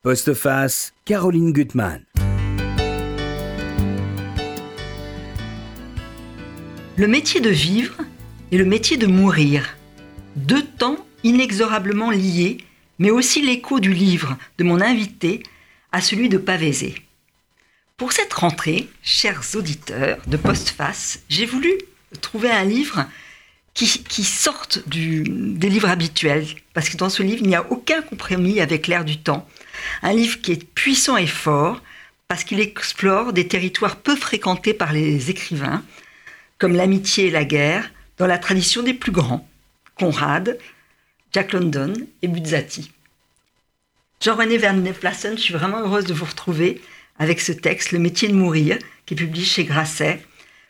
Postface, Caroline Gutmann. Le métier de vivre et le métier de mourir. Deux temps inexorablement liés, mais aussi l'écho du livre de mon invité à celui de Pavézé. Pour cette rentrée, chers auditeurs de Postface, j'ai voulu trouver un livre qui, sorte des livres habituels, parce que dans ce livre, il n'y a aucun compromis avec l'air du temps. Un livre qui est puissant et fort, parce qu'il explore des territoires peu fréquentés par les écrivains, comme l'amitié et la guerre, dans la tradition des plus grands, Conrad, Jack London et Buzzati. Jean-René Vernet Plassen, je suis vraiment heureuse de vous retrouver avec ce texte, Le métier de mourir, qui est publié chez Grasset.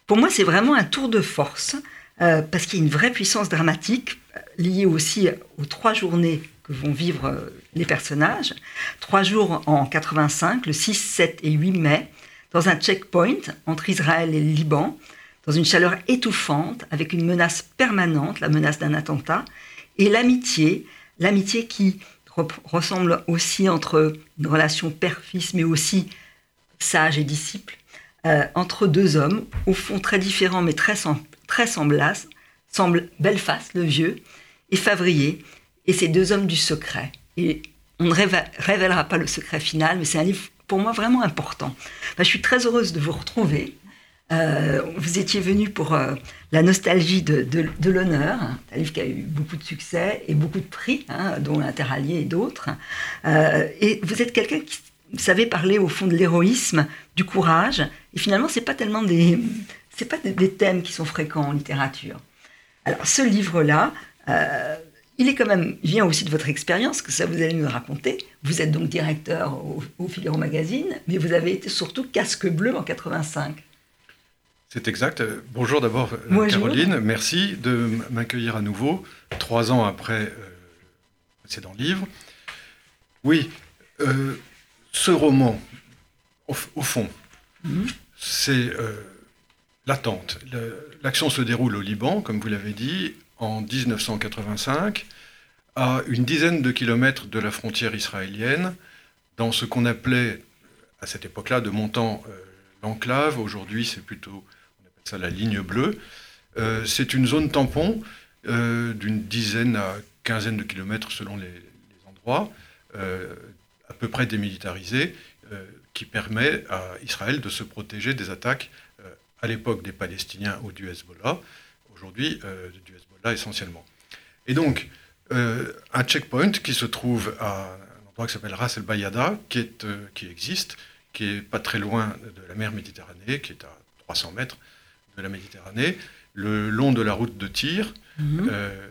Pour moi, c'est vraiment un tour de force, euh, parce qu'il y a une vraie puissance dramatique, euh, liée aussi aux trois journées vont vivre euh, les personnages. Trois jours en 85, le 6, 7 et 8 mai, dans un checkpoint entre Israël et le Liban, dans une chaleur étouffante, avec une menace permanente, la menace d'un attentat, et l'amitié, l'amitié qui ressemble aussi entre une relation père-fils, mais aussi sage et disciple, euh, entre deux hommes, au fond très différents, mais très, très semblables, semble Belfast, le vieux, et Favrier, et ces deux hommes du secret. Et on ne révélera pas le secret final, mais c'est un livre pour moi vraiment important. je suis très heureuse de vous retrouver. Euh, vous étiez venu pour euh, la nostalgie de, l'honneur, un livre qui a eu beaucoup de succès et beaucoup de prix, hein, dont l'Interallié et d'autres. Euh, et vous êtes quelqu'un qui savait parler au fond de l'héroïsme, du courage. Et finalement, c'est pas tellement des, pas des, thèmes qui sont fréquents en littérature. Alors, ce livre-là, il est quand même vient aussi de votre expérience, que ça vous allez nous raconter. Vous êtes donc directeur au, au Figaro Magazine, mais vous avez été surtout casque bleu en 85. C'est exact. Bonjour d'abord euh, Caroline, merci de m'accueillir à nouveau, trois ans après euh, le précédent livre. Oui, euh, ce roman, au, fond, mhm. c'est l'attente. L'action se déroule au Liban, comme vous l'avez dit, en 1985, à une dizaine de kilomètres de la frontière israélienne, dans ce qu'on appelait à cette époque-là de montant l'enclave. Aujourd'hui, c'est plutôt ça la ligne bleue. Euh, c'est une zone tampon euh, d'une dizaine à quinzaine de kilomètres selon les, endroits, euh, à peu près démilitarisée, qui permet à Israël de se protéger des attaques à l'époque des Palestiniens ou du Hezbollah, aujourd'hui du Hezbollah essentiellement. Et donc, un checkpoint qui se trouve à un endroit qui s'appelle Ras el Bayada, qui, est, qui existe, qui est pas très loin de la mer Méditerranée, qui est à 300 mètres de la Méditerranée, le long de la route de Tyr, mhm. euh,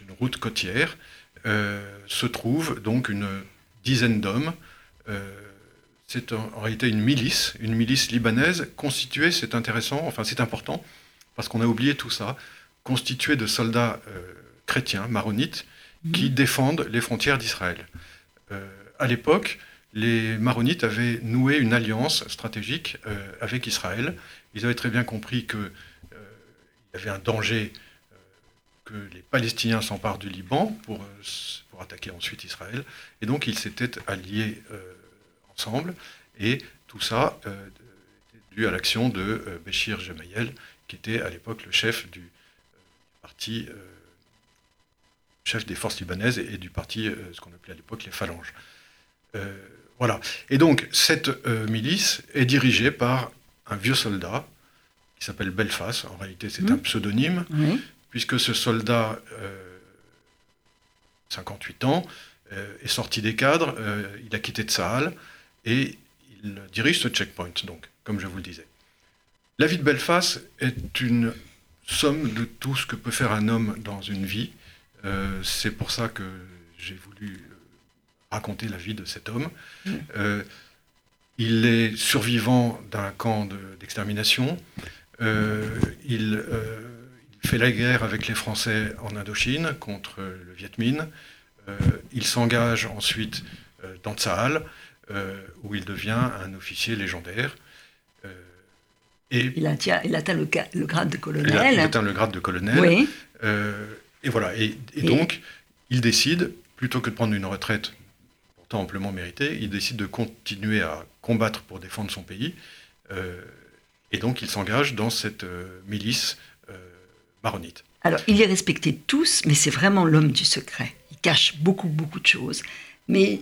une route côtière, euh, se trouve donc une dizaine d'hommes. Euh, c'est en, réalité une milice, une milice libanaise constituée, c'est intéressant, enfin c'est important, parce qu'on a oublié tout ça, constituée de soldats chrétiens, maronites, mhm. qui défendent les frontières d'Israël. à l'époque, les Maronites avaient noué une alliance stratégique avec Israël ils avaient très bien compris qu'il euh, y avait un danger euh, que les Palestiniens s'emparent du Liban pour, euh, pour attaquer ensuite Israël. Et donc ils s'étaient alliés ensemble. Et tout ça était dû à l'action de Béchir Gemayel, qui était à l'époque le chef du parti, chef des forces libanaises et, du parti, ce qu'on appelait à l'époque les phalanges. voilà. Et donc cette milice est dirigée par un vieux soldat qui s'appelle Belfast. En réalité, c'est un mmh. pseudonyme, puisque ce soldat, 58 euh, ans, euh, est sorti des cadres, euh, il a quitté Tsahal et il dirige ce checkpoint, donc, comme je vous le disais. La vie de Belfast est une somme de tout ce que peut faire un homme dans une vie. c'est pour ça que j'ai voulu raconter la vie de cet homme. Mmh. Il est survivant d'un camp d'extermination. Euh, il, euh, il, fait la guerre avec les Français en Indochine contre le Viet Minh. Euh, il s'engage ensuite dans Tsahal, où il devient un officier légendaire. Et il, atteint, il atteint le, grade de colonel. Il, atteint le grade de colonel. Oui. et voilà. Et, donc, il décide, plutôt que de prendre une retraite pourtant amplement mérité, il décide de continuer à combattre pour défendre son pays. et donc il s'engage dans cette milice maronite. Alors, il est respecté de tous, mais c'est vraiment l'homme du secret. Il cache beaucoup, beaucoup de choses. Mais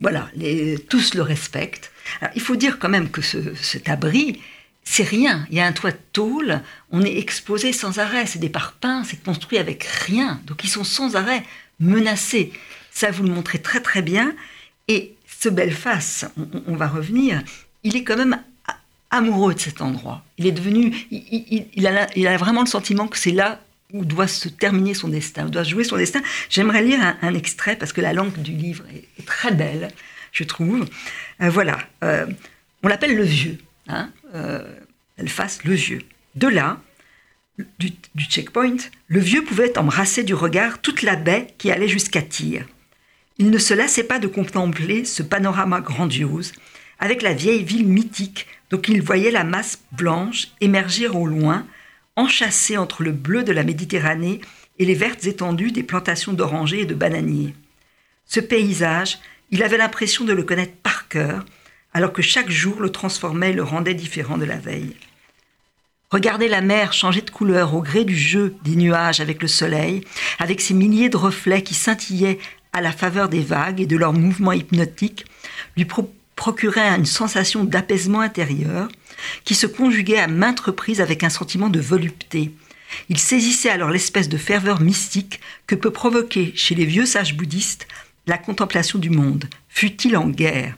voilà, les, tous le respectent. il faut dire quand même que cet abri, c'est rien. Il y a un toit de tôle, on est exposé sans arrêt. C'est des parpaings, c'est construit avec rien. Donc ils sont sans arrêt menacés. Ça, vous le montrez très très bien. Et ce Belfast, on, on va revenir, il est quand même amoureux de cet endroit. Il est devenu, il, a, vraiment le sentiment que c'est là où doit se terminer son destin, où doit jouer son destin. J'aimerais lire un, extrait parce que la langue du livre est, très belle, je trouve. Euh, voilà, euh, on l'appelle le vieux, hein, euh, elle fasse le vieux. De là, du, du, checkpoint, le vieux pouvait embrasser du regard toute la baie qui allait jusqu'à Tyr. Il ne se lassait pas de contempler ce panorama grandiose, avec la vieille ville mythique, dont il voyait la masse blanche émerger au loin, enchâssé entre le bleu de la Méditerranée et les vertes étendues des plantations d'orangers et de bananiers. Ce paysage, il avait l'impression de le connaître par cœur, alors que chaque jour le transformait et le rendait différent de la veille. Regarder la mer changer de couleur au gré du jeu des nuages avec le soleil, avec ses milliers de reflets qui scintillaient à la faveur des vagues et de leurs mouvements hypnotiques, lui procurait une sensation d'apaisement intérieur qui se conjuguait à maintes reprises avec un sentiment de volupté. Il saisissait alors l'espèce de ferveur mystique que peut provoquer chez les vieux sages bouddhistes la contemplation du monde, fût-il en guerre?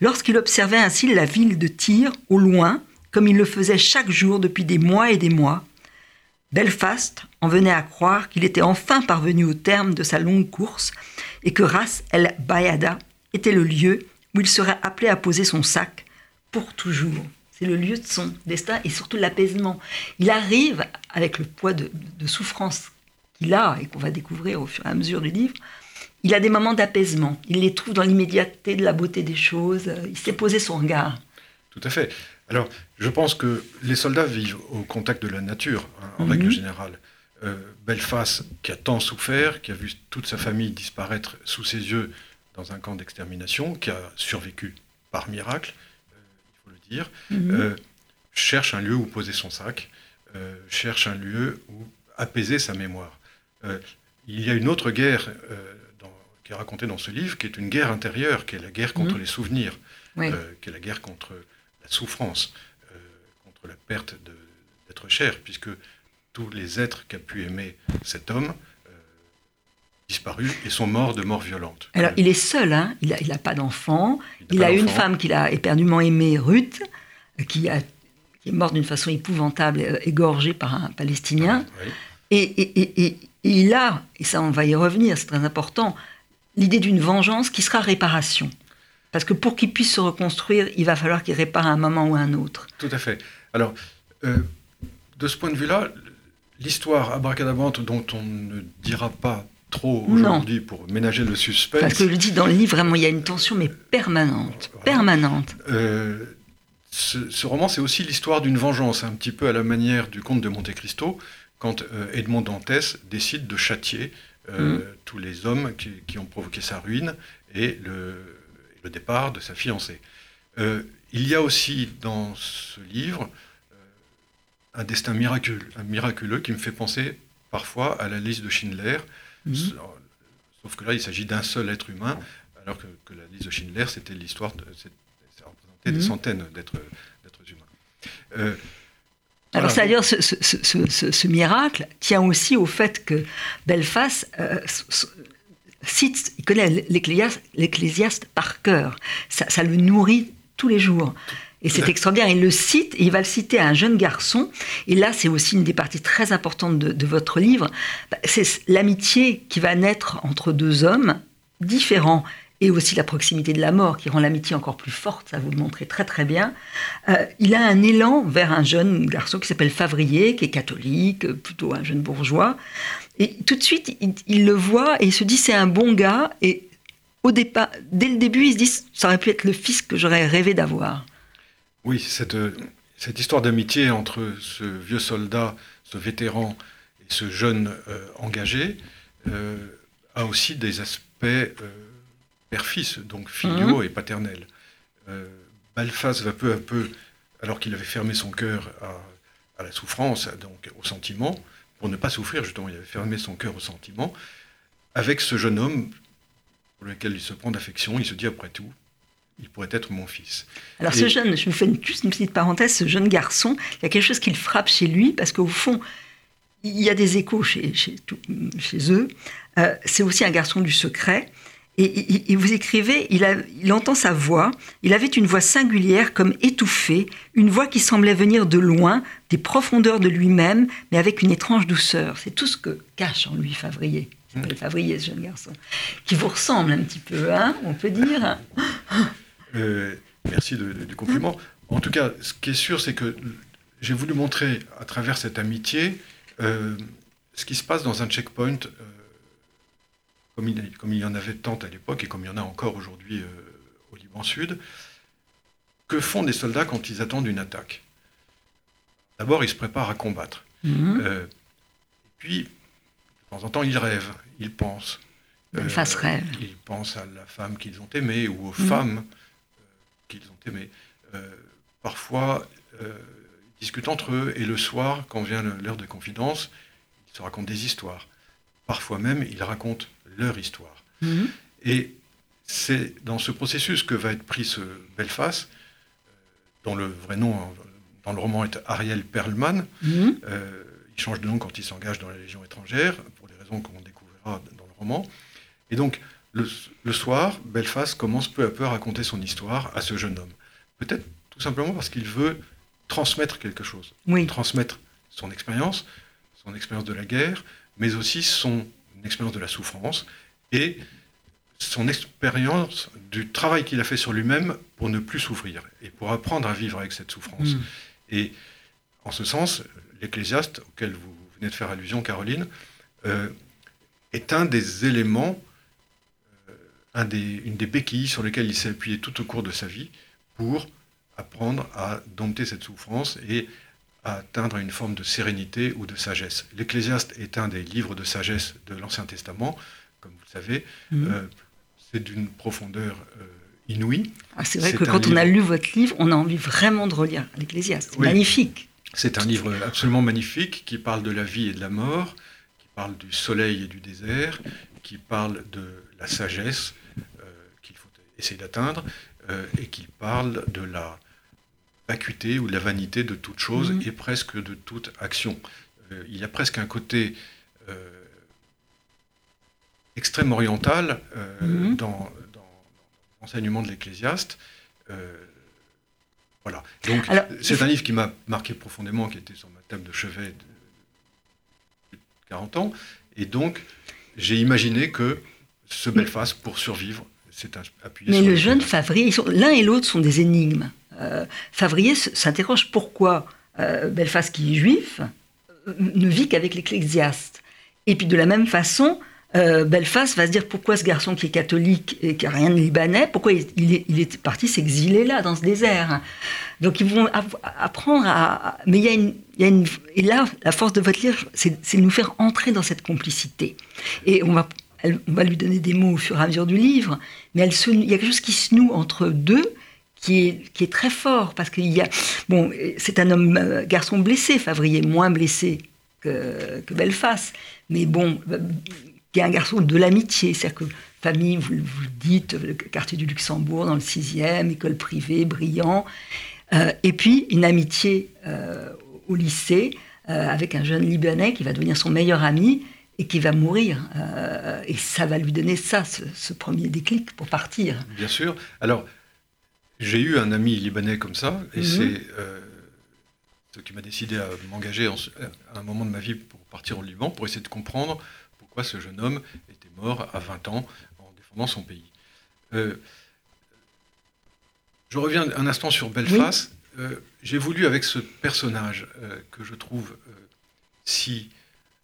Lorsqu'il observait ainsi la ville de Tyr au loin, comme il le faisait chaque jour depuis des mois et des mois, Belfast en venait à croire qu'il était enfin parvenu au terme de sa longue course et que Ras el Bayada était le lieu où il serait appelé à poser son sac pour toujours. C'est le lieu de son destin et surtout l'apaisement. Il arrive, avec le poids de, souffrance qu'il a et qu'on va découvrir au fur et à mesure du livre, il a des moments d'apaisement. Il les trouve dans l'immédiateté de la beauté des choses. Il s'est posé son regard. Tout à fait. Alors, je pense que les soldats vivent au contact de la nature, hein, en règle mhm. générale. Euh, Belfast, qui a tant souffert, qui a vu toute sa famille disparaître sous ses yeux dans un camp d'extermination, qui a survécu par miracle, euh, il faut le dire, mhm. euh, cherche un lieu où poser son sac, euh, cherche un lieu où apaiser sa mémoire. il y a une autre guerre qui est racontée dans ce livre, qui est une guerre intérieure, qui est la guerre contre mhm. les souvenirs, qui est la guerre contre la souffrance, contre la perte d'être cher, puisque tous les êtres qu'a pu aimer cet homme disparus et sont morts de mort violente. Alors, il est seul, hein il n'a il a pas d'enfant. Il, a, une femme qu'il a éperdument aimée, Ruth, qui, a, qui est morte d'une façon épouvantable, euh, égorgée par un Palestinien. Ah, et, et, et, il a, et ça on va y revenir, c'est très important, l'idée d'une vengeance qui sera réparation. Parce que pour qu'il puisse se reconstruire, il va falloir qu'il répare à un moment ou à un autre. Tout à fait. Alors, euh, de ce point de vue-là, l'histoire abracadabrante dont on ne dira pas trop aujourd'hui pour ménager le suspense. Parce que je le dis dans le livre, vraiment, il y a une tension, mais permanente. Permanente. Euh, ce, roman, c'est aussi l'histoire d'une vengeance, un petit peu à la manière du comte de Monte Cristo, quand euh, Edmond Dantès décide de châtier euh, mm. tous les hommes qui, ont provoqué sa ruine et le, le départ de sa fiancée. il y a aussi dans ce livre un destin miraculeux, miraculeux qui me fait penser parfois à la liste de Schindler, Mhm. Sauf que là, il s'agit d'un seul être humain, alors que, la liste de Schindler, c'était l'histoire, de, ça représentait des mhm. centaines d'êtres humains. Alors, c'est-à-dire, ce, ce, miracle tient aussi au fait que Belfast euh, cite, il connaît l'Ecclésiaste par cœur. Ça, ça, le nourrit tous les jours. Et c'est extraordinaire. Il le cite, et il va le citer à un jeune garçon. Et là, c'est aussi une des parties très importantes de, votre livre. Bah, c'est l'amitié qui va naître entre deux hommes différents et aussi la proximité de la mort qui rend l'amitié encore plus forte, ça vous le montrez très très bien. Euh, il a un élan vers un jeune garçon qui s'appelle Favrier, qui est catholique, plutôt un jeune bourgeois. Et tout de suite, il, le voit et il se dit c'est un bon gars. Et au départ, dès le début, il se dit ça aurait pu être le fils que j'aurais rêvé d'avoir. Oui, cette, cette histoire d'amitié entre ce vieux soldat, ce vétéran et ce jeune euh, engagé euh, a aussi des aspects euh, père-fils, donc filiaux mhm. et paternels. Euh, va peu à peu, alors qu'il avait fermé son cœur à, la souffrance, donc au sentiment, pour ne pas souffrir, justement, il avait fermé son cœur au sentiment, avec ce jeune homme pour lequel il se prend d'affection, il se dit après tout, il pourrait être mon fils. Alors ce jeune, je vous fais juste une petite parenthèse, ce jeune garçon, il y a quelque chose qui le frappe chez lui, parce qu'au fond, il y a des échos chez, chez, chez eux. Euh, c'est aussi un garçon du secret. Et, vous écrivez, il, a, il, entend sa voix, il avait une voix singulière comme étouffée, une voix qui semblait venir de loin, des profondeurs de lui-même, mais avec une étrange douceur. C'est tout ce que cache en lui Favrier. C'est mmh. Favrier, ce jeune garçon. Qui vous ressemble un petit peu, hein, on peut dire. Euh, merci du compliment. En tout cas, ce qui est sûr, c'est que j'ai voulu montrer à travers cette amitié euh, ce qui se passe dans un checkpoint, euh, comme, il, comme, il, y en avait tant à l'époque et comme il y en a encore aujourd'hui au Liban Sud, que font des soldats quand ils attendent une attaque? D'abord, ils se préparent à combattre. Mhm. puis, de temps en temps, ils rêvent, ils pensent. Ils rêve. Ils pensent à la femme qu'ils ont aimée ou aux mhm. femmes qu'ils ont aimé. Euh, parfois, euh, ils discutent entre eux et le soir, quand vient l'heure de confidence, ils se racontent des histoires. Parfois même, ils racontent leur histoire. Mhm. Et c'est dans ce processus que va être pris ce Belfast, euh, dont le vrai nom dans le roman est Ariel Perlman. Mhm. il change de nom quand il s'engage dans la Légion étrangère, pour des raisons qu'on découvrira dans le roman. Et donc, le, soir, Belfast commence peu à peu à raconter son histoire à ce jeune homme. Peut-être tout simplement parce qu'il veut transmettre quelque chose. Oui. Transmettre son expérience, son expérience de la guerre, mais aussi son expérience de la souffrance et son expérience du travail qu'il a fait sur lui-même pour ne plus souffrir et pour apprendre à vivre avec cette souffrance. Mm. Et en ce sens, l'Ecclésiaste, auquel vous venez de faire allusion, Caroline, euh, est un des éléments une des béquilles sur lesquelles il s'est appuyé tout au cours de sa vie pour apprendre à dompter cette souffrance et à atteindre une forme de sérénité ou de sagesse. L'Ecclésiaste est un des livres de sagesse de l'Ancien Testament, comme vous le savez. Mhm. Euh, c'est d'une profondeur euh, inouïe. Ah, c'est vrai que quand on a lu votre livre, on a envie vraiment de relire l'Ecclésiaste. Magnifique. C'est un livre absolument magnifique qui parle de la vie et de la mort, qui parle du soleil et du désert, qui parle de la sagesse, essayer d'atteindre, euh, et qu'il parle de la vacuité ou de la vanité de toute chose mhm. et presque de toute action. Euh, il y a presque un côté euh, extrême oriental mhm. dans, l'enseignement de l'Ecclésiaste. voilà. Donc, c'est un livre qui m'a marqué profondément, qui était sur ma table de chevet de 40 ans. Et donc, j'ai imaginé que ce Belfast, pour survivre, mais le jeune Favrier, l'un et l'autre sont des énigmes. Euh, Favrier s'interroge pourquoi euh, Belfast, qui est juif, euh, ne vit qu'avec l'ecclésiaste? Et puis de la même façon, Belfast va se dire pourquoi ce garçon qui est catholique et qui n'a rien de libanais, pourquoi il, est, parti s'exiler là, dans ce désert? Donc ils vont apprendre à... Mais il y a une... Il y a une et là, la force de votre livre, c'est de nous faire entrer dans cette complicité. Et on va on va lui donner des mots au fur et à mesure du livre, mais il y a quelque chose qui se noue entre deux qui est, très fort, parce qu'il y a... Bon, c'est un homme, euh, garçon blessé, Favrier, moins blessé que, que Belfast, mais bon, euh, qui est un garçon de l'amitié, c'est-à-dire que famille, vous, vous dites, le quartier du Luxembourg, dans le 6e, école privée, brillant, euh, et puis une amitié au lycée, avec un jeune Libanais qui va devenir son meilleur ami, et qui va mourir. Euh, et ça va lui donner ça, ce, premier déclic pour partir. Bien sûr. Alors, j'ai eu un ami libanais comme ça, et mhm. c'est euh, ce qui m'a décidé à m'engager à un moment de ma vie pour partir au Liban, pour essayer de comprendre pourquoi ce jeune homme était mort à 20 ans en défendant son pays. Euh, je reviens un instant sur Belfast. j'ai voulu, avec ce personnage que je trouve si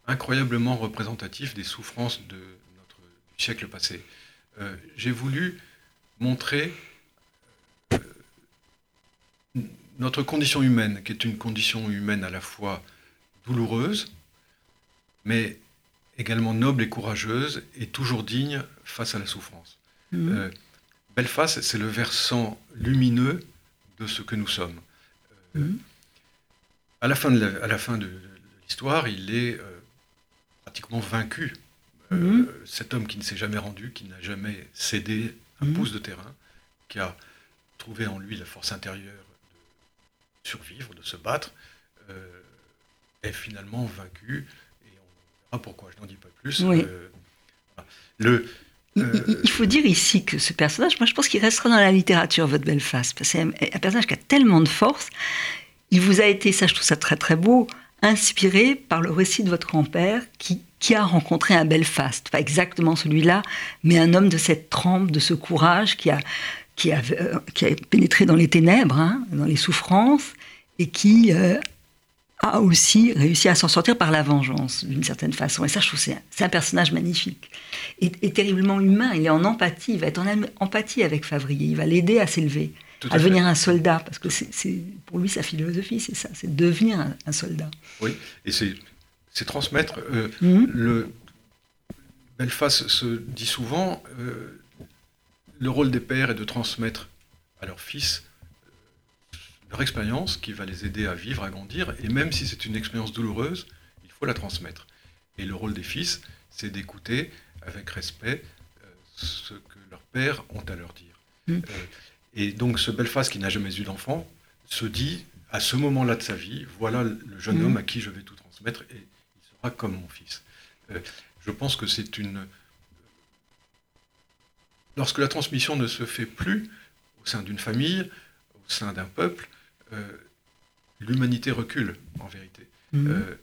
incroyablement représentatif des souffrances de notre siècle passé. Euh, j'ai voulu montrer euh, notre condition humaine, qui est une condition humaine à la fois douloureuse, mais également noble et courageuse, et toujours digne face à la souffrance. Mhm. Belfast, c'est le versant lumineux de ce que nous sommes. Mhm. À la fin de l'histoire, il est pratiquement vaincu. cet homme qui ne s'est jamais rendu, qui n'a jamais cédé un pouce de terrain, qui a trouvé en lui la force intérieure survivre, de se battre, est finalement vaincu. Et on verra pourquoi, je n'en dis pas plus. Euh, le, euh, il faut dire ici que ce personnage, moi je pense qu'il restera dans la littérature, votre parce que c'est un, personnage qui a tellement de force. Il vous a été, ça je trouve ça très très beau, inspiré par le récit de votre grand-père qui, qui a rencontré un Belfast, pas exactement celui-là, mais un homme de cette trempe, de ce courage qui a, qui a, euh, qui a pénétré dans les ténèbres, hein, dans les souffrances, et qui a aussi réussi à s'en sortir par la vengeance, d'une certaine façon. Et ça, je trouve c'est un, un, personnage magnifique. Et, terriblement humain. Il est en empathie. Il va être en empathie avec Favrier. Il va l'aider à s'élever, à, devenir un soldat. Parce que c'est, pour lui, sa philosophie, c'est ça. C'est devenir un, soldat. Oui, et c'est, transmettre. Euh, mhm. Le Belfast se dit souvent euh, le rôle des pères est de transmettre à leurs fils leur expérience qui va les aider à vivre, à grandir, et même si c'est une expérience douloureuse, il faut la transmettre. Et le rôle des fils, c'est d'écouter avec respect euh, ce que leurs pères ont à leur dire. Mm. Euh, et donc ce Belfast qui n'a jamais eu d'enfant se dit, à ce moment-là de sa vie, voilà le jeune mm. homme à qui je vais tout transmettre, et il sera comme mon fils. Euh, je pense que c'est une... Lorsque la transmission ne se fait plus au sein d'une famille, au sein d'un peuple, euh, l'humanité recule, en vérité. Mhm. Euh,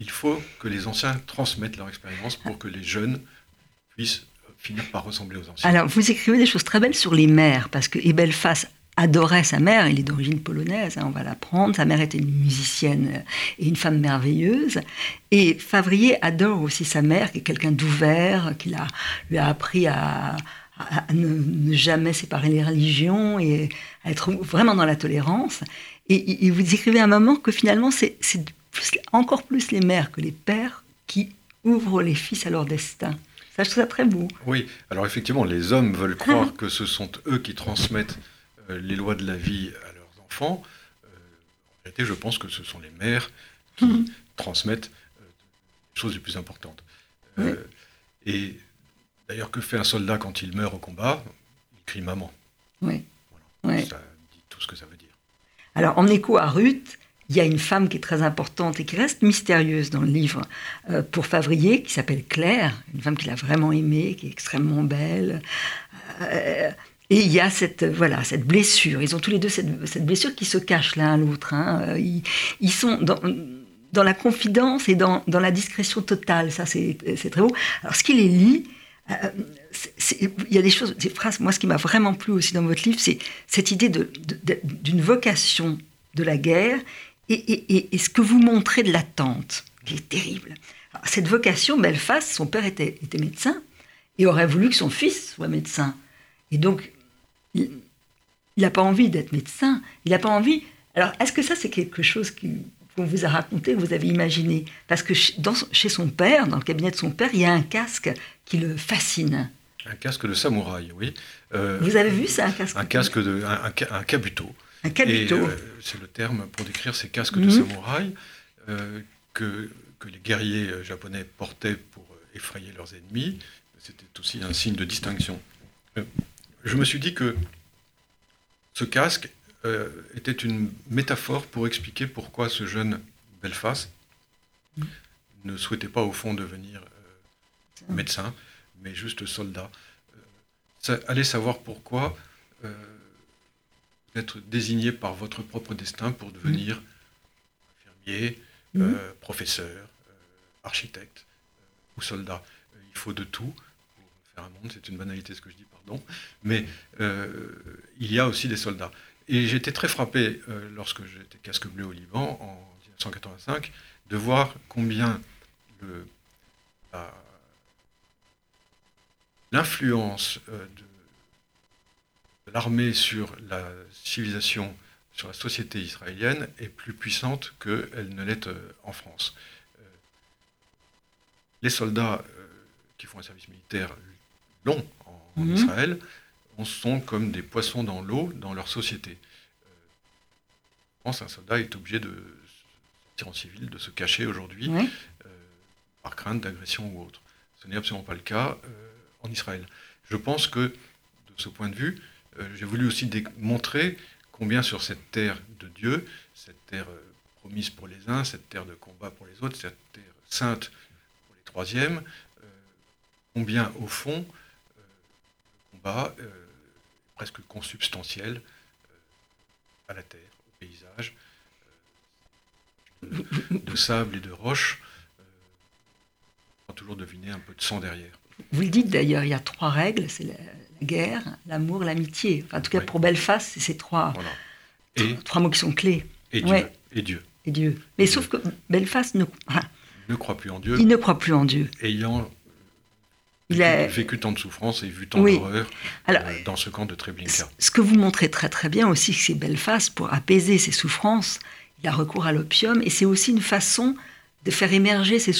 il faut que les anciens transmettent leur expérience pour que les jeunes puissent finir par ressembler aux anciens. Alors, vous écrivez des choses très belles sur les mères, parce que Ebelfas adorait sa mère, il est d'origine polonaise, hein, on va l'apprendre, sa mère était une musicienne et une femme merveilleuse, et Favrier adore aussi sa mère, qui est quelqu'un d'ouvert, qui lui a appris à, à ne, jamais séparer les religions et à être vraiment dans la tolérance. Et, vous écrivez à un moment que finalement, c'est encore plus les mères que les pères qui ouvrent les fils à leur destin. Ça, je trouve ça très beau. Oui, alors effectivement, les hommes veulent croire que ce sont eux qui transmettent les lois de la vie à leurs enfants. Euh, en réalité, je pense que ce sont les mères qui mhm. transmettent euh, les choses les plus importantes. Et D'ailleurs, que fait un soldat quand il meurt au combat? Il crie maman. Oui. Ça dit tout ce que ça veut dire. Alors, en écho à Ruth, il y a une femme qui est très importante et qui reste mystérieuse dans le livre euh, pour Favrier, qui s'appelle Claire, une femme qu'il a vraiment aimée, qui est extrêmement belle. Euh, et il y a cette, voilà, cette blessure. Ils ont tous les deux cette, blessure qui se cache l'un à l'autre. Hein. Ils, ils, sont dans, la confidence et dans, dans la discrétion totale. Ça, c'est très beau. Alors, ce qui les lit, euh, il y a des choses, des phrases, moi ce qui m'a vraiment plu aussi dans votre livre, c'est cette idée d'une vocation de la guerre et, ce que vous montrez de l'attente, qui est terrible. cette vocation, Belfast, son père était, était, médecin et aurait voulu que son fils soit médecin. Et donc, il n'a pas envie d'être médecin, il n'a pas envie... Alors, est-ce que ça, c'est quelque chose qu'on vous a raconté, que vous avez imaginé? Parce que chez son père, dans le cabinet de son père, il y a un casque qui le fascine. Un casque de samouraï, oui. Euh, vous avez vu ça, un casque Un casque de, un, un, kabuto. Un kabuto. Euh, c'est le terme pour décrire ces casques de mhm. samouraï euh, que, que les guerriers japonais portaient pour effrayer leurs ennemis. C'était aussi un signe de distinction. Je me suis dit que ce casque euh, était une métaphore pour expliquer pourquoi ce jeune Belfast ne souhaitait pas au fond devenir euh, médecin, mais juste soldat. Euh, allez savoir pourquoi être désigné par votre propre destin pour devenir infirmier, mm. professeur, architecte ou soldat. il faut de tout un monde, c'est une banalité ce que je dis, pardon, mais il y a aussi des soldats. Et j'étais très frappé, euh, lorsque j'étais casque bleu au Liban, en 1985, de voir combien l'influence euh, de, l'armée sur la civilisation, sur la société israélienne, est plus puissante qu'elle ne l'est euh, en France. les soldats qui font un service militaire long en, mhm. Israël, on sont comme des poissons dans l'eau dans leur société. Je pense qu'un soldat est obligé de sortir en civil, de se cacher aujourd'hui par crainte d'agression ou autre. Ce n'est absolument pas le cas en Israël. Je pense que, de ce point de vue, j'ai voulu aussi montrer combien sur cette terre de Dieu, cette terre promise pour les uns, cette terre de combat pour les autres, cette terre sainte pour les troisièmes, euh, combien au fond euh, combat euh, presque consubstantiel à la terre, au paysage, de, sable et de roche. on toujours deviner un peu de sang derrière. Vous le dites d'ailleurs, il y a trois règles, c'est la, guerre, l'amour, l'amitié. en tout cas, pour Belfast, c'est ces trois, trois mots qui sont clés. Et Dieu. Et Dieu et Dieu. Mais sauf que Belfast ne, ne croit plus en Dieu. Il ne croit plus en Dieu. Ayant il a vécu tant de souffrances et vu tant d'horreurs euh, dans ce camp de Treblinka. Ce que vous montrez très très bien aussi, c'est Belfast, pour apaiser ses souffrances, il a recours à l'opium, et c'est aussi une façon de faire émerger ses,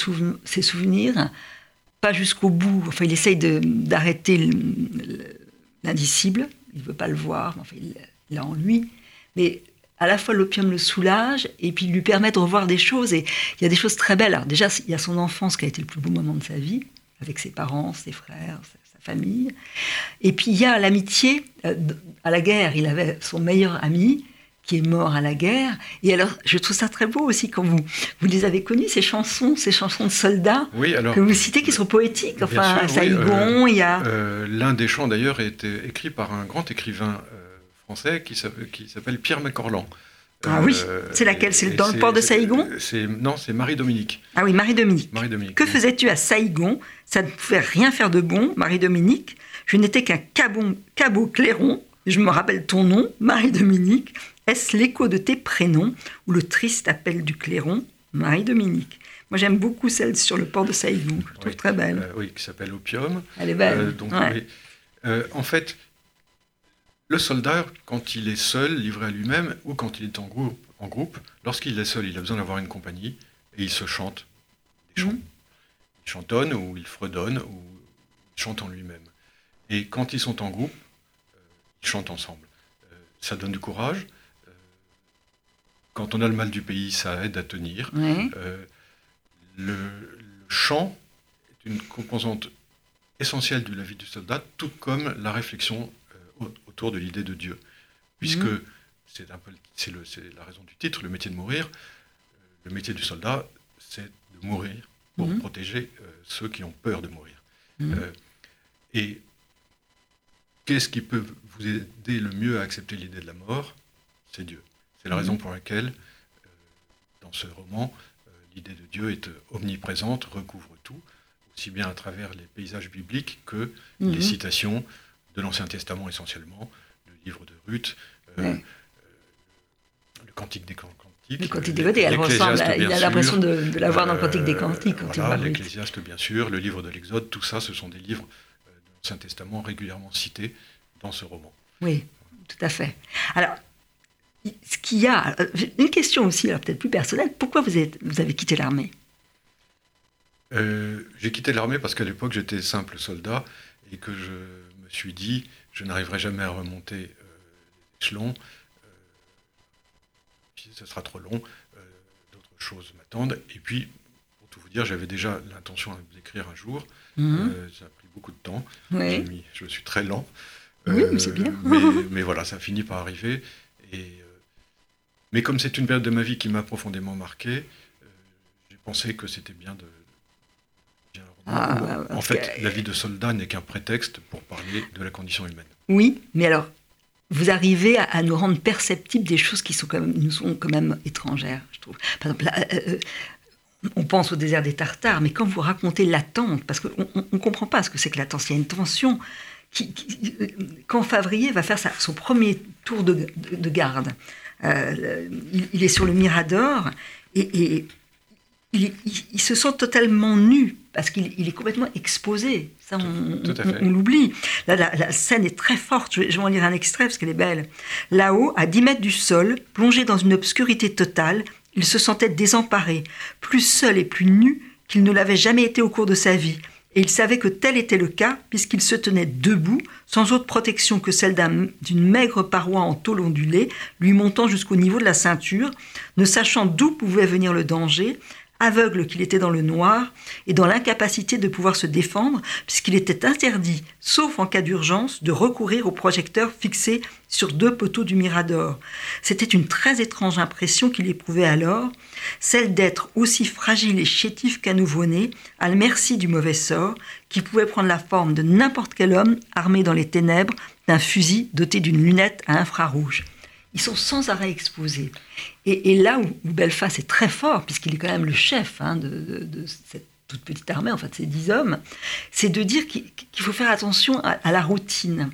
ses souvenirs, pas jusqu'au bout. Enfin, il essaye d'arrêter l'indicible, il ne veut pas le voir, enfin, il l'a en lui, mais à la fois l'opium le soulage et puis lui permet de revoir des choses. Et il y a des choses très belles. Alors déjà, il y a son enfance qui a été le plus beau moment de sa vie, avec ses parents, ses frères, sa, famille. Et puis il y a l'amitié. Euh, à la guerre, il avait son meilleur ami qui est mort à la guerre. Et alors, je trouve ça très beau aussi quand vous, vous les avez connus, ces chansons, ces chansons de soldats que vous citez, qui sont poétiques. Enfin, à Saïgon, il y a... Euh, l'un des chants, d'ailleurs, a été écrit par un grand écrivain français qui s'appelle Pierre Macorlan. Ah oui, euh, c'est laquelle C'est dans le port de Saïgon Non, c'est Marie-Dominique. Ah oui, Marie-Dominique. Marie-Dominique. Que faisais-tu à Saïgon Ça ne pouvait rien faire de bon, Marie-Dominique. Je n'étais qu'un cabot clairon. Je me rappelle ton nom, Marie-Dominique. Est-ce l'écho de tes prénoms ou le triste appel du clairon, Marie-Dominique? Moi, j'aime beaucoup celle sur le port de Saïgon. Je trouve très belle. Euh, oui, qui s'appelle Opium. Elle est belle. Euh, en fait, le soldat, quand il est seul, livré à lui-même, ou quand il est en groupe, en groupe lorsqu'il est seul, il a besoin d'avoir une compagnie, et il se chante des chants. Mhm. Il chantonne, ou il fredonne, ou il chante en lui-même. Et quand ils sont en groupe, euh, ils chantent ensemble. Euh, ça donne du courage. Euh, quand on a le mal du pays, ça aide à tenir. le, chant est une composante essentielle de la vie du soldat, tout comme la réflexion autour de l'idée de Dieu. Puisque, mhm. c'est un peu c'est la raison du titre, le métier de mourir, euh, le métier du soldat, c'est de mourir pour mhm. protéger euh, ceux qui ont peur de mourir. Mhm. Euh, et qu'est-ce qui peut vous aider le mieux à accepter l'idée de la mort? C'est Dieu. C'est la raison pour laquelle, dans ce roman, l'idée de Dieu est omniprésente, recouvre tout, aussi bien à travers les paysages bibliques que les citations de l'Ancien Testament essentiellement, le livre de Ruth, euh, euh, le Cantique des Cantiques. Le Cantique des Cantiques, elle ressemble, il a l'impression de, de l'avoir dans le Cantique des Cantiques. Voilà, l'Ecclésiaste, bien sûr, le livre de l'Exode, tout ça, ce sont des livres euh, de l'Ancien Testament régulièrement cités dans ce roman. Oui, tout à fait. Alors, ce qu'il y a, une question aussi, alors peut-être plus personnelle, pourquoi vous, êtes, vous avez quitté l'armée? J'ai quitté l'armée parce qu'à l'époque j'étais simple soldat et que je me suis dit, je n'arriverai jamais à remonter euh, l'échelon, euh, ce sera trop long, euh, d'autres choses m'attendent. Et puis, pour tout vous dire, j'avais déjà l'intention d'écrire un jour. Mhm. ça a pris beaucoup de temps. je suis très lent. Oui, mais c'est bien. mais, voilà, ça finit par arriver. Et, mais comme c'est une période de ma vie qui m'a profondément marqué, j'ai pensé que c'était bien de, ah, en fait, la vie de soldat n'est qu'un prétexte pour parler de la condition humaine. Oui, mais alors, vous arrivez à, nous rendre perceptibles des choses qui sont quand même, nous sont quand même étrangères, je trouve. Par exemple, euh, euh, on pense au désert des Tartares, mais quand vous racontez l'attente, parce qu'on ne comprend pas ce que c'est que l'attente, il y a une tension. Qui, quand Favrier va faire son premier tour de, garde, euh, il, est sur le Mirador et, il, se sent totalement nu parce qu'il est complètement exposé. Ça, on, l'oublie. la, scène est très forte. Je vais, en lire un extrait parce qu'elle est belle. Là-haut, à 10 mètres du sol, plongé dans une obscurité totale, il se sentait désemparé, plus seul et plus nu qu'il ne l'avait jamais été au cours de sa vie. Et il savait que tel était le cas, puisqu'il se tenait debout, sans autre protection que celle d'une maigre paroi en tôle ondulée, lui montant jusqu'au niveau de la ceinture, ne sachant d'où pouvait venir le danger, aveugle qu'il était dans le noir et dans l'incapacité de pouvoir se défendre, puisqu'il était interdit, sauf en cas d'urgence, de recourir au projecteur fixé sur deux poteaux du Mirador. C'était une très étrange impression qu'il éprouvait alors, celle d'être aussi fragile et chétif qu'un nouveau-né, à la merci du mauvais sort, qui pouvait prendre la forme de n'importe quel homme armé dans les ténèbres d'un fusil doté d'une lunette à infrarouge ils sont sans arrêt exposés. Et, là où, Belfast est très fort, puisqu'il est quand même le chef hein, de, cette toute petite armée, en fait, ces dix hommes, c'est de dire qu'il faut faire attention à, la routine.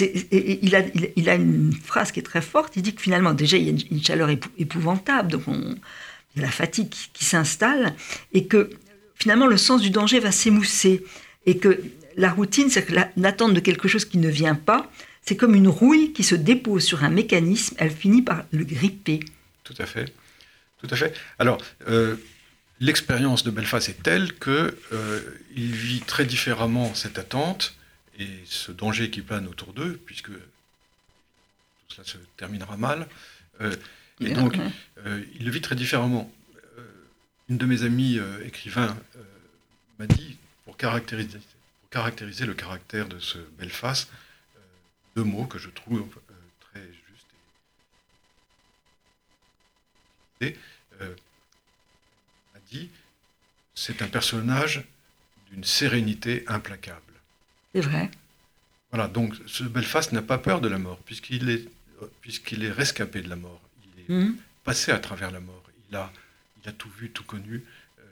il, a, il, a, une phrase qui est très forte, il dit que finalement, déjà, il y a une, chaleur épouvantable, donc il y a la fatigue qui, s'installe, et que finalement, le sens du danger va s'émousser, et que la routine, c'est l'attente de quelque chose qui ne vient pas, c'est comme une rouille qui se dépose sur un mécanisme, elle finit par le gripper. Tout à fait. Tout à fait. Alors, euh, l'expérience de Belfast est telle qu'il euh, vit très différemment cette attente et ce danger qui plane autour d'eux, puisque tout cela se terminera mal. Euh, et donc, il le vit très différemment. une de mes amies écrivains m'a dit, pour caractériser, pour caractériser le caractère de ce Belfast, deux mots que je trouve euh, très justes. Et, euh, a dit, c'est un personnage d'une sérénité implacable. C'est vrai. Voilà, donc ce Belfast n'a pas peur de la mort, puisqu'il est, puisqu'il est rescapé de la mort. Il est mmh. passé à travers la mort. Il a, il a tout vu, tout connu. Euh,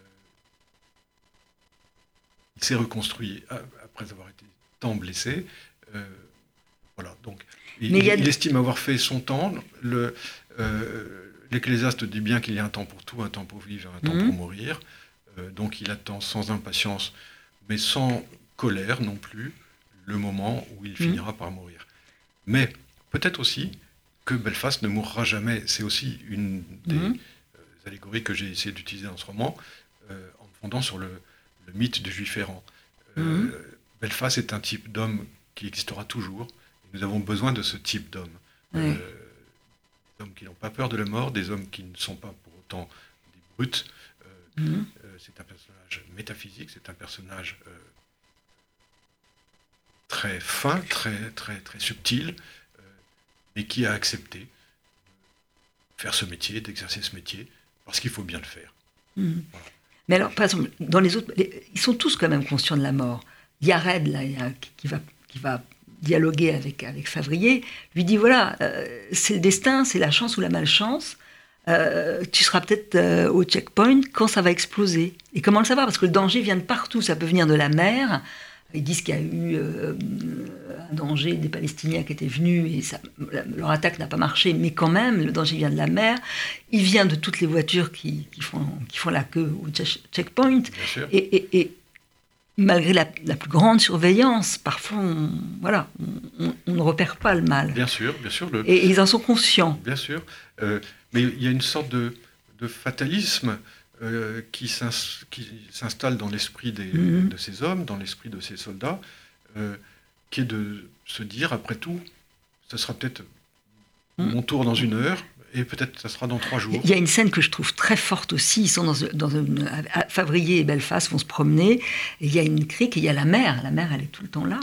il s'est reconstruit après avoir été tant blessé. Voilà, donc il, estime avoir fait son temps. Le, euh, L'Ecclésiaste dit bien qu'il y a un temps pour tout, un temps pour vivre, un temps pour mhm. mourir. Euh, donc il attend sans impatience, mais sans colère non plus, le moment où il mhm. finira par mourir. Mais peut-être aussi que Belfast ne mourra jamais. C'est aussi une des mhm. euh, allégories que j'ai essayé d'utiliser dans ce roman, en me fondant sur le, le mythe du juif errant. Belfast est un type d'homme qui existera toujours, nous avons besoin de ce type d'hommes. Euh, des hommes qui n'ont pas peur de la mort, des hommes qui ne sont pas pour autant des brutes. Euh, mhm. euh, c'est un personnage métaphysique, c'est un personnage très fin, très, très, très subtil, mais qui a accepté de faire ce métier, d'exercer ce métier, parce qu'il faut bien le faire. Mhm. Mais alors, par exemple, dans les autres, ils sont tous quand même conscients de la mort. Il y a Red, là, qui, va, qui va dialoguer avec, avec Favrier, lui dit voilà, euh, c'est le destin, c'est la chance ou la malchance. Euh, tu seras peut-être euh, au checkpoint quand ça va exploser. Et comment le savoir? Parce que le danger vient de partout. Ça peut venir de la mer. Ils disent qu'il y a eu un danger des Palestiniens qui étaient venus et ça, leur attaque n'a pas marché, mais quand même, le danger vient de la mer. Il vient de toutes les voitures qui, qui font, qui font la queue au checkpoint. Et, et, malgré la, plus grande surveillance, parfois, on, voilà, on, ne repère pas le mal. Bien sûr, bien sûr. Et, ils en sont conscients. Bien sûr. Euh, mais il y a une sorte de, fatalisme euh, qui s'installe dans l'esprit mhm. de ces hommes, dans l'esprit de ces soldats, euh, qui est de se dire, après tout, ce sera peut-être mhm. mon tour dans une heure, et peut-être ça sera dans trois jours. Il y a une scène que je trouve très forte aussi. Ils sont dans, dans une, Favrier et Belfast vont se promener. Et il y a une crique et il y a la mer. La mer, elle est tout le temps là.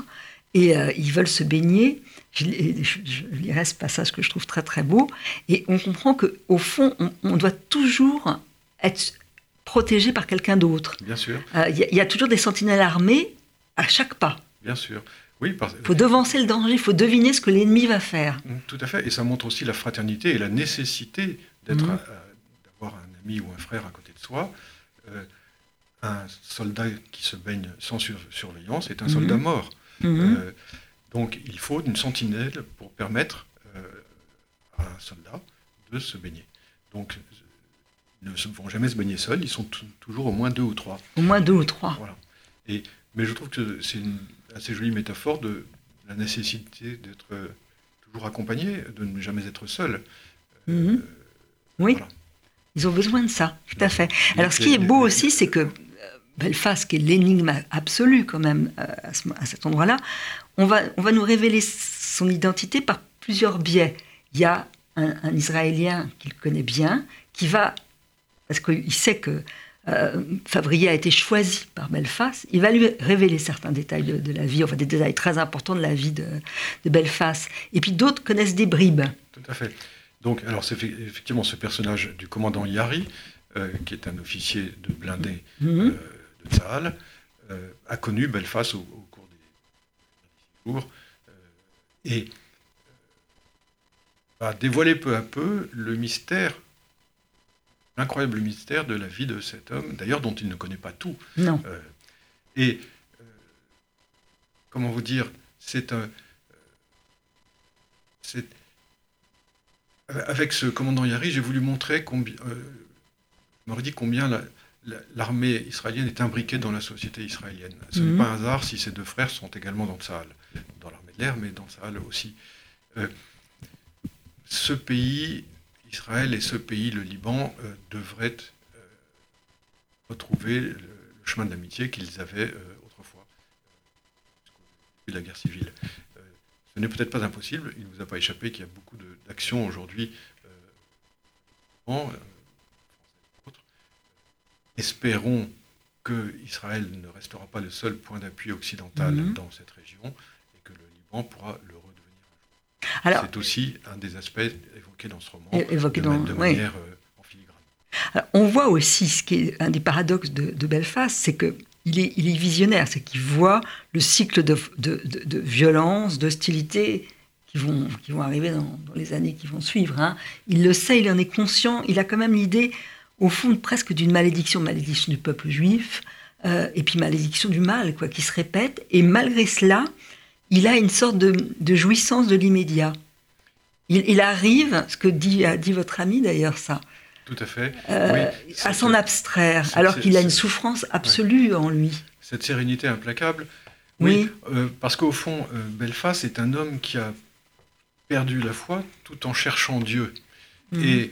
Et euh, ils veulent se baigner. Je, je, lirai ce passage que je trouve très très beau. Et on comprend qu'au fond, on, doit toujours être protégé par quelqu'un d'autre. Bien sûr. Euh, il y, y, a toujours des sentinelles armées à chaque pas. Bien sûr. Il faut devancer le danger, il faut deviner ce que l'ennemi va faire. Mm, tout à fait, et ça montre aussi la fraternité et la nécessité d'être, mm. d'avoir un ami ou un frère à côté de soi. Euh, un soldat qui se baigne sans surveillance est un soldat mm. mort. Euh, donc il faut une sentinelle pour permettre euh, à un soldat de se baigner. Donc ils ne vont jamais se baigner seuls, ils sont toujours au moins deux ou trois. Au moins deux ou trois. Voilà. Et, mais je trouve que c'est une assez jolie métaphore de la nécessité d'être euh, toujours accompagné, de ne jamais être seul. Euh, mhm. oui. Ils ont besoin de ça, tout à fait. Alors, ce qui est beau aussi, c'est que euh, Belfast, qui est l'énigme absolue quand même à, cet endroit-là, on va, on va nous révéler son identité par plusieurs biais. Il y a un, Israélien qu'il connaît bien, qui va, parce qu'il sait que euh, Favrier a été choisi par Belfast, il va lui révéler certains détails de, la vie, enfin des détails très importants de la vie de, Belfast. Et puis d'autres connaissent des bribes. Tout à fait. Donc, alors c'est effectivement ce personnage du commandant Yari, euh, qui est un officier de blindé mhm. euh, de Tzahal, a connu Belfast au, cours des, jours et va dévoiler peu à peu le mystère l'incroyable mystère de la vie de cet homme, d'ailleurs dont il ne connaît pas tout. Non. Euh, et euh, comment vous dire, c'est un. C'est, avec ce commandant Yari, j'ai voulu montrer combien. Euh, dit combien l'armée israélienne est imbriquée dans la société israélienne. Ce n'est mhm. pas un hasard si ces deux frères sont également dans Tsahal, dans l'armée de l'air, mais dans Tsahal aussi. ce pays Israël et ce pays, le Liban, euh, devraient euh, retrouver le, chemin de l'amitié qu'ils avaient euh, autrefois, de la guerre civile. ce n'est peut-être pas impossible, il ne vous a pas échappé qu'il y a beaucoup d'actions aujourd'hui en Espérons que Israël ne restera pas le seul point d'appui occidental mhm. dans cette région et que le Liban pourra le C'est aussi un des aspects dans ce roman, évoqué de, dans, manière euh, en filigrane. on voit aussi ce qui est un des paradoxes de, Belfast, c'est que il est, il est, visionnaire, c'est qu'il voit le cycle de, de, de violence, d'hostilité qui vont, qui vont arriver dans, les années qui vont suivre. Hein. Il le sait, il en est conscient, il a quand même l'idée, au fond, presque d'une malédiction, malédiction du peuple juif, euh, et puis malédiction du mal, quoi, qui se répète. Et malgré cela, il a une sorte de jouissance de l'immédiat. Il, arrive, ce que dit, a dit votre ami d'ailleurs, ça. Tout à fait. Euh, à s'en abstraire, alors qu'il a une souffrance absolue en lui. Cette sérénité implacable. Oui. Euh, parce qu'au fond, euh, Belfast est un homme qui a perdu la foi tout en cherchant Dieu. Mhm. Et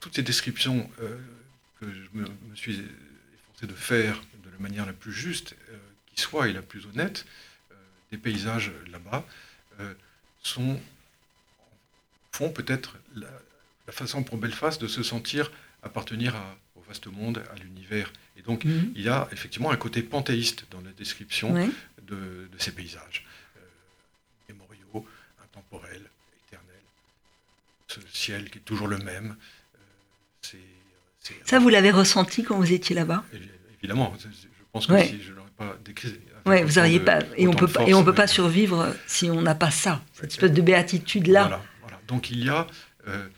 toutes ces descriptions que je me, me, suis efforcé de faire de la manière la plus juste qui soit et la plus honnête, des paysages là-bas, euh, sont, font peut-être la, façon pour Belfast de se sentir appartenir au vaste monde, à l'univers. Et donc, mhm. il y a effectivement un côté panthéiste dans la description de, ces paysages. Euh, mémoriaux, intemporels, éternels, ce ciel qui est toujours le même. Euh, Ça, vous l'avez ressenti quand vous étiez là-bas? Évidemment. Je pense que si je pas décrit Ouais, vous n'auriez pas. Et on peut pas, et on peut pas survivre si on n'a pas ça, cette espèce de béatitude là. Voilà, Donc il y a euh,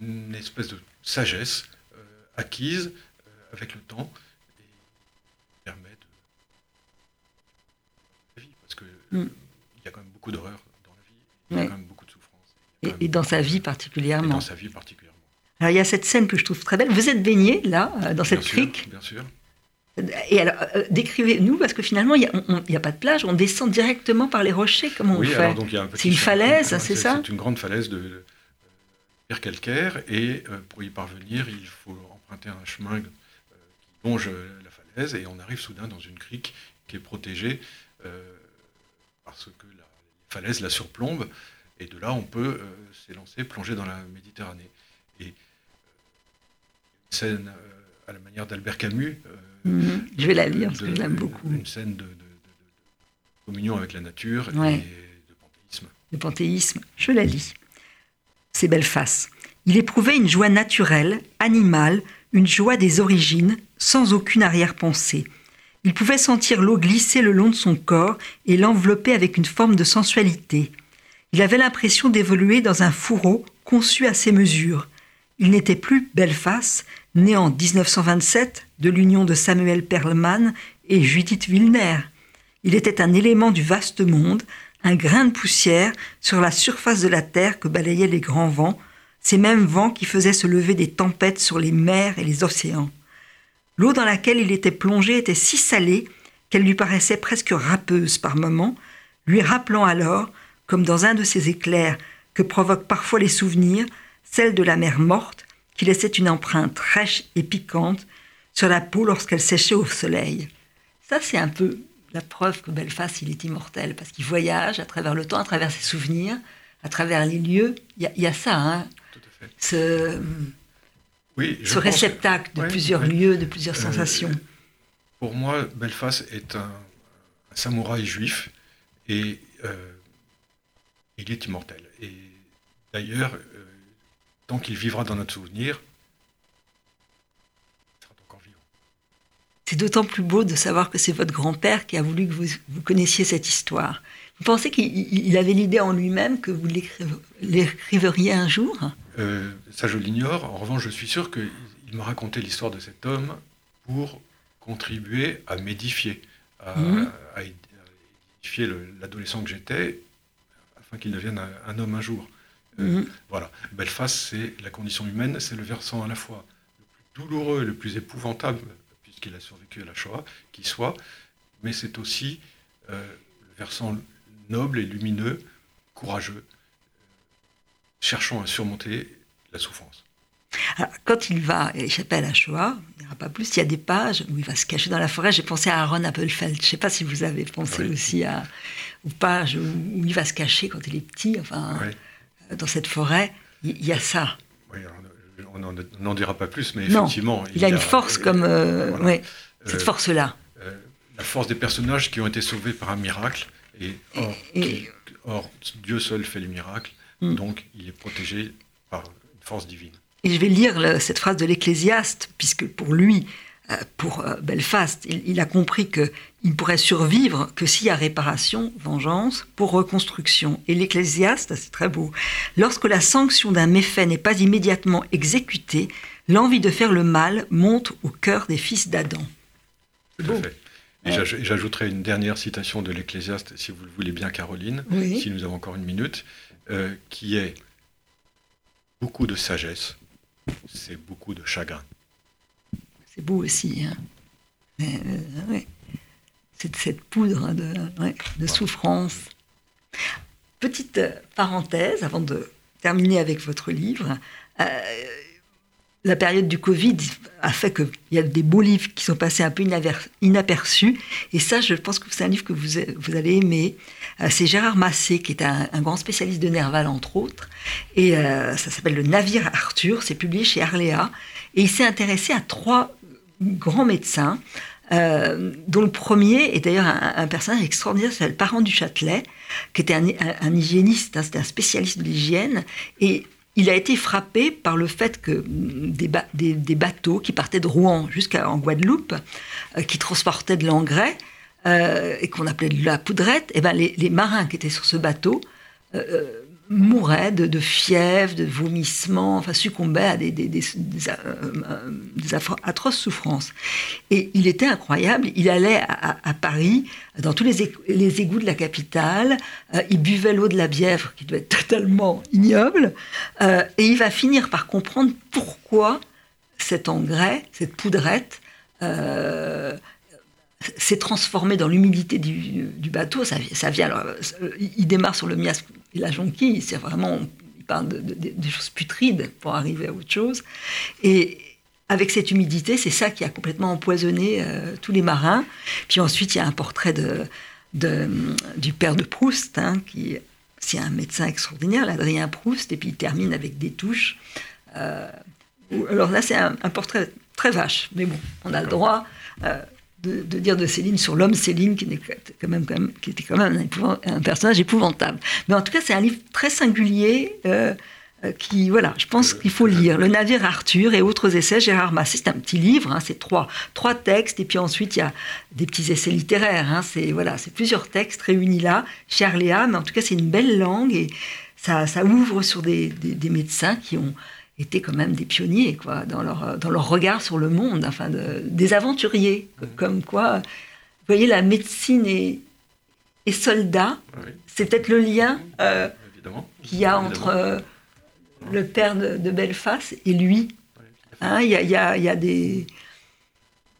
une espèce de sagesse euh, acquise euh, avec le temps et qui permet de la vie, parce que mm. il y a quand même beaucoup d'horreur dans la vie, il y a quand même beaucoup de souffrance. Et, dans sa vie particulièrement. Et dans sa vie particulièrement. Alors il y a cette scène que je trouve très belle. Vous êtes baigné là, dans cette crique? Bien sûr. Et alors, euh, décrivez-nous, parce que finalement, il n'y a, pas de plage, on descend directement par les rochers, comment on fait C'est une falaise, c'est ça C'est une grande falaise de euh, pierre calcaire, et euh, pour y parvenir, il faut emprunter un chemin qui longe la falaise, et on arrive soudain dans une crique qui est protégée parce que la falaise la surplombe, et de là, on peut s'élancer, plonger dans la Méditerranée. Et une scène à la manière d'Albert Camus, Mhm. Je vais la lire parce que je l'aime beaucoup. Une scène de, communion avec la nature et de panthéisme. De panthéisme, je la lis. C'est Belfast. Il éprouvait une joie naturelle, animale, une joie des origines, sans aucune arrière-pensée. Il pouvait sentir l'eau glisser le long de son corps et l'envelopper avec une forme de sensualité. Il avait l'impression d'évoluer dans un fourreau conçu à ses mesures. Il n'était plus Belfast, né en 1927 de l'union de Samuel Perlman et Judith Wilner. Il était un élément du vaste monde, un grain de poussière sur la surface de la terre que balayaient les grands vents, ces mêmes vents qui faisaient se lever des tempêtes sur les mers et les océans. L'eau dans laquelle il était plongé était si salée qu'elle lui paraissait presque râpeuse par moments, lui rappelant alors, comme dans un de ces éclairs que provoquent parfois les souvenirs, celle de la mer morte qui laissait une empreinte rêche et piquante sur la peau lorsqu'elle séchait au soleil. Ça, c'est un peu la preuve que Belfast, il est immortel, parce qu'il voyage à travers le temps, à travers ses souvenirs, à travers les lieux. Il y, a ça, hein, Tout à fait. ce, oui, ce réceptacle de plusieurs lieux, de plusieurs euh, sensations. Pour moi, Belfast est un, samouraï juif et euh, il est immortel. Et d'ailleurs, tant qu'il vivra dans notre souvenir, C'est d'autant plus beau de savoir que c'est votre grand-père qui a voulu que vous, vous, connaissiez cette histoire. Vous pensez qu'il avait l'idée en lui-même que vous l'écriveriez un jour? Euh, Ça, je l'ignore. En revanche, je suis sûr qu'il m'a raconté l'histoire de cet homme pour contribuer à m'édifier, à, mhm. édifier l'adolescent que j'étais, afin qu'il devienne un, homme un jour. Euh, mhm. Voilà. Belfast, c'est la condition humaine, c'est le versant à la fois le plus douloureux et le plus épouvantable qu'il a survécu à la Shoah, qui soit, mais c'est aussi euh, le versant noble et lumineux, courageux, cherchant à surmonter la souffrance. quand il va échapper à la Shoah, il n'y aura pas plus, il y a des pages où il va se cacher dans la forêt. J'ai pensé à Aaron Appelfeld. Je ne sais pas si vous avez pensé aussi à, aux pages où, il va se cacher quand il est petit, enfin, dans cette forêt. Il y, a ça. Oui, on n'en dira pas plus, mais effectivement. il, a une force comme. Euh, cette euh, force-là. Euh, la force des personnages qui ont été sauvés par un miracle. Et or, Dieu seul fait les miracles, hmm. donc il est protégé par une force divine. Et je vais lire cette phrase de l'Ecclésiaste, puisque pour lui, euh, pour euh, Belfast, il, a compris qu'il ne pourrait survivre que s'il y a réparation, vengeance, pour reconstruction. Et l'Ecclésiaste, c'est très beau, lorsque la sanction d'un méfait n'est pas immédiatement exécutée, l'envie de faire le mal monte au cœur des fils d'Adam. Tout à fait. Et j'ajouterai une dernière citation de l'Ecclésiaste, si vous le voulez bien, Caroline, si nous avons encore une minute, euh, qui est beaucoup de sagesse, c'est beaucoup de chagrin c'est beau aussi. Hein. Euh, c'est cette poudre de, souffrance. Petite parenthèse avant de terminer avec votre livre. Euh, la période du Covid a fait qu'il y a des beaux livres qui sont passés un peu inaperçus. Et ça, je pense que c'est un livre que vous, allez aimer. Euh, c'est Gérard Massé, qui est un, grand spécialiste de Nerval, entre autres. Et ça s'appelle Le Navire Arthur. C'est publié chez Arléa. Et il s'est intéressé à trois grand médecin, euh, dont le premier est d'ailleurs un, personnage extraordinaire, c'est le parent du Châtelet, qui était un, hygiéniste, hein, c'était un spécialiste de l'hygiène, et il a été frappé par le fait que des, bateaux qui partaient de Rouen jusqu'en Guadeloupe, euh, qui transportaient de l'engrais, euh, et qu'on appelait de la poudrette, et eh ben les, marins qui étaient sur ce bateau mourait de, fièvre, de vomissements, enfin succombait à des, euh, atroces souffrances. Et il était incroyable, il allait à, Paris, dans tous les, les, égouts de la capitale, euh, il buvait l'eau de la Bièvre, qui doit être totalement ignoble, euh, et il va finir par comprendre pourquoi cet engrais, cette poudrette, s'est transformé dans l'humidité du, bateau. Ça, ça vient, alors, il démarre sur le miasme et la jonquille, c'est vraiment, il parle de, des choses putrides pour arriver à autre chose. Et avec cette humidité, c'est ça qui a complètement empoisonné euh, tous les marins. Puis ensuite, il y a un portrait de, du père de Proust, hein, qui c'est un médecin extraordinaire, l'Adrien Proust, et puis il termine avec des touches. Euh, alors là, c'est un, portrait très vache, mais bon, on a le droit. Euh, de, dire de Céline sur l'homme Céline, qui, était quand même, un, personnage épouvantable. Mais en tout cas, c'est un livre très singulier. Euh, euh, qui, voilà, je pense qu'il faut lire. Le navire Arthur et autres essais, Gérard Massé, c'est un petit livre, hein, c'est trois, trois textes, et puis ensuite il y a des petits essais littéraires, hein, c'est voilà, c'est plusieurs textes réunis là, chez Arléa, mais en tout cas c'est une belle langue, et ça, ça ouvre sur des, des médecins qui ont, étaient quand même des pionniers quoi, dans, leur, dans leur regard sur le monde, enfin des aventuriers, mmh. comme quoi, vous voyez, la médecine et, et soldat, c'est peut-être le lien euh, qu'il y a entre euh, le père de, Belfast et lui. Hein, il y, a, y, a, y, a, des,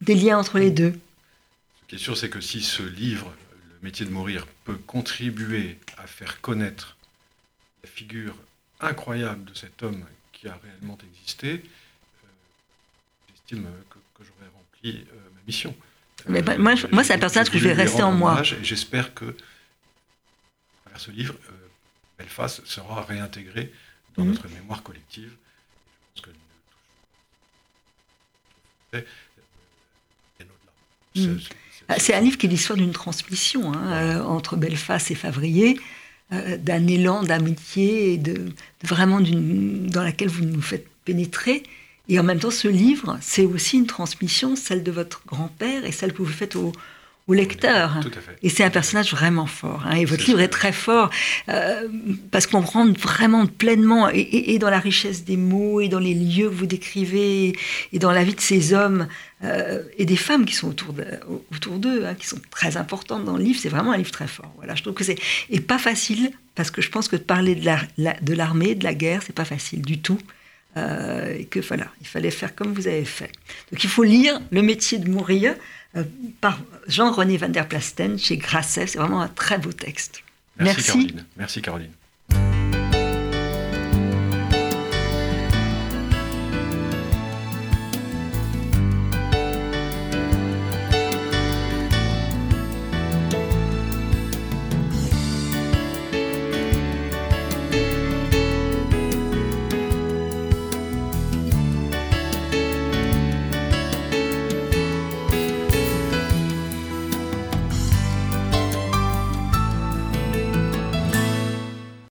des liens entre les deux. Ce qui est sûr, c'est que si ce livre, Le métier de mourir, peut contribuer à faire connaître la figure incroyable de cet homme qui a réellement existé, euh, j'estime que, j'aurais rempli ma mission. Mais bah, moi, moi c'est un personnage que je vais rester en moi. J'espère que, à travers ce livre, Belfast sera réintégré dans mhm. notre mémoire collective. Je pense que Mhm. Ah, c'est un livre qui est l'histoire d'une transmission hein, euh, entre Belfast et Favrier, euh, d'un élan d'amitié, de, vraiment dans laquelle vous nous faites pénétrer. Et en même temps, ce livre, c'est aussi une transmission, celle de votre grand-père et celle que vous faites au, au lecteur. Et c'est un personnage vraiment fort. Hein. et votre livre est très fort euh, parce qu'on rentre vraiment pleinement et, dans la richesse des mots et dans les lieux que vous décrivez et dans la vie de ces hommes euh, et des femmes qui sont autour d'eux, autour d'eux hein, qui sont très importantes dans le livre. C'est vraiment un livre très fort. Voilà, je trouve que c'est et pas facile parce que je pense que de parler de, la, de l'armée, de la guerre, c'est pas facile du tout. Euh, et que voilà, il fallait faire comme vous avez fait. Donc il faut lire Le métier de mourir euh, par Jean-René van der Plasten chez Grasset. C'est vraiment un très beau texte. Merci. Merci Caroline. Merci Caroline.